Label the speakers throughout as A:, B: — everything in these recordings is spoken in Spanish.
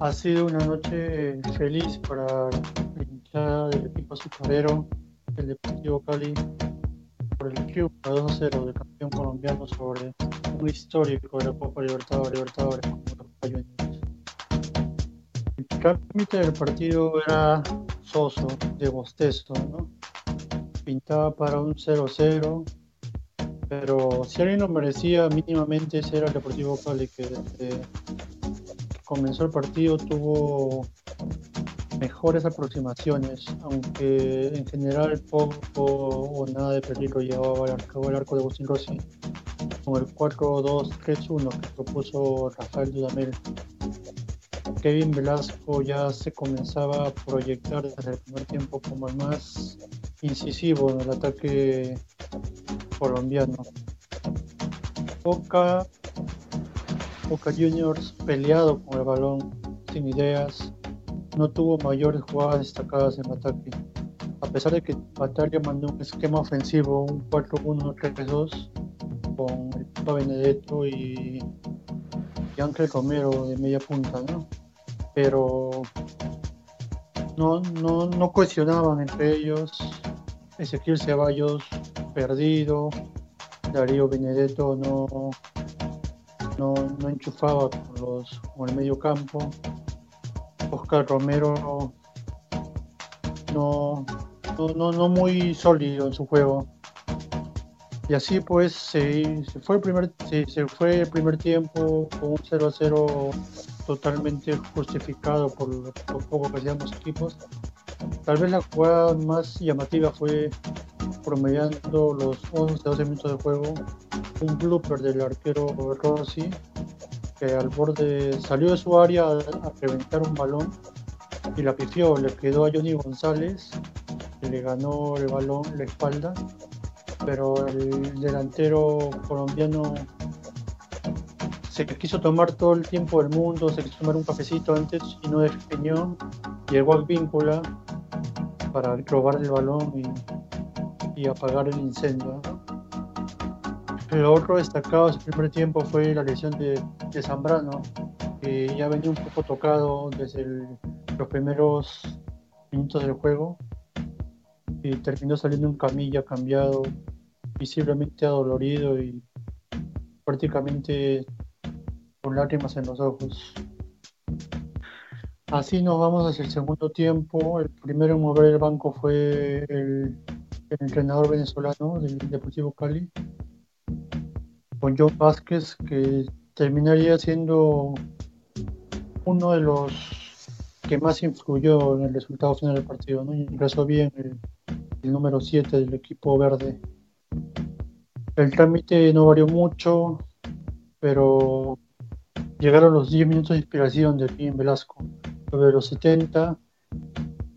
A: Ha sido una noche feliz para la hinchada del equipo azucarero, el Deportivo Cali, por el triunfo 2-0 del campeón colombiano sobre un histórico de la Copa Libertadores, Libertadores El trámite del partido era soso, de bostezo, ¿no? Pintaba para un 0-0, pero si alguien lo merecía mínimamente ese era el Deportivo Cali que desde comenzó el partido tuvo mejores aproximaciones, aunque en general poco o nada de peligro llevaba al arco, de Agustín Rossi con el 4-2-3-1 que propuso Rafael Dudamel. Kevin Velasco ya se comenzaba a proyectar desde el primer tiempo como el más incisivo en el ataque colombiano. Boca Boca Juniors peleado con el balón, sin ideas, no tuvo mayores jugadas destacadas en ataque. A pesar de que Batalla mandó un esquema ofensivo, un 4-1-3-2, con el Benedetto y, Ángel Romero de media punta, ¿no? Pero no, no, no cohesionaban entre ellos. Ezequiel Ceballos perdido, Darío Benedetto no, no, no enchufaba con, los, con el medio campo. Oscar Romero no, no, no, muy sólido en su juego. Y así pues se, fue el primer se, fue el primer tiempo con un 0 0 totalmente justificado por lo poco que hacían los equipos. Tal vez la jugada más llamativa fue promediando los 11-12 minutos de juego un blooper del arquero Rossi que al borde salió de su área a, reventar un balón y la pifió, le quedó a Johnny González, que le ganó el balón la espalda, pero el delantero colombiano se quiso tomar todo el tiempo del mundo, se quiso tomar un cafecito antes y no definió, llegó al víncula para robar el balón y apagar el incendio. Lo otro destacado ese primer tiempo fue la lesión de, Zambrano, que ya venía un poco tocado desde los primeros minutos del juego y terminó saliendo en camilla cambiado, visiblemente adolorido y prácticamente con lágrimas en los ojos. Así nos vamos hacia el segundo tiempo. El primero en mover el banco fue el entrenador venezolano del Deportivo Cali, con John Vázquez, que terminaría siendo uno de los que más influyó en el resultado final del partido. ¿no? Ingresó bien el, número 7 del equipo verde. El trámite no varió mucho, pero llegaron los 10 minutos de inspiración de Pim Velasco. Sobre los 70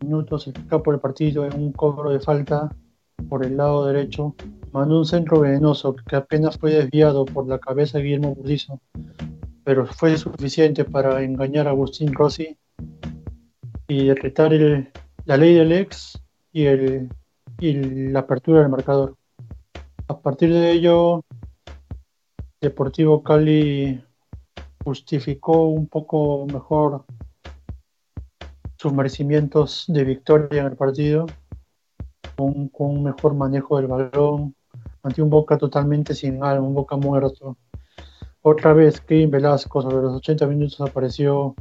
A: minutos, el capo del partido en un cobro de falta por el lado derecho mandó un centro venenoso que apenas fue desviado por la cabeza de Guillermo Burdizo, pero fue suficiente para engañar a Agustín Rossi y derritar la ley del ex y, el, y la apertura del marcador. A partir de ello, Deportivo Cali justificó un poco mejor sus merecimientos de victoria en el partido, con, con un mejor manejo del balón, ante un Boca totalmente sin alma, un Boca muerto. Otra vez Kevin Velasco sobre los 80 minutos apareció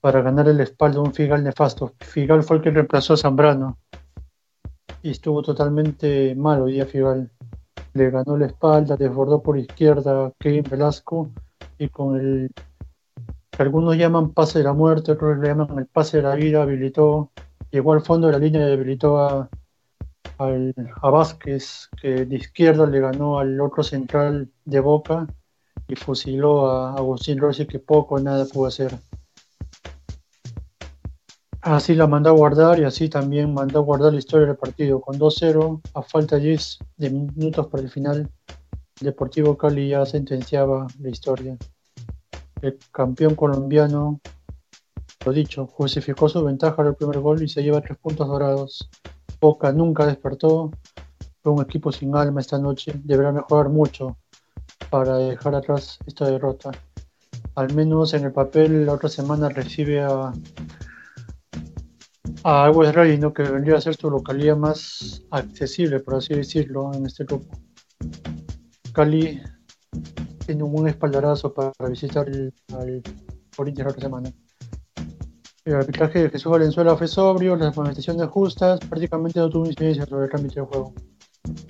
A: para ganar el espalda a un Figal nefasto. Figal fue el que reemplazó a Zambrano y estuvo totalmente malo hoy día Figal. Le ganó la espalda, desbordó por izquierda Kevin Velasco y con el que algunos llaman pase de la muerte, otros le llaman el pase de la vida, habilitó, llegó al fondo de la línea y habilitó a a Vázquez, que de izquierda le ganó al otro central de Boca y fusiló a Agustín Rossi, que poco nada pudo hacer. Así la mandó a guardar y así también mandó a guardar la historia del partido. Con 2-0, a falta de 10 de minutos para el final, Deportivo Cali ya sentenciaba la historia. El campeón colombiano, lo dicho, justificó su ventaja al primer gol y se lleva tres puntos dorados. Boca nunca despertó, fue un equipo sin alma esta noche, deberá mejorar mucho para dejar atrás esta derrota. al menos en el papel, la otra semana recibe a, a West ¿no? que vendría a ser su localidad más accesible, por así decirlo, en este grupo. Cali tiene un espaldarazo para visitar al Corinthians la otra semana. El arbitraje de Jesús Valenzuela fue sobrio, las manifestaciones justas, prácticamente no tuvo incidencia sobre el cambio de juego.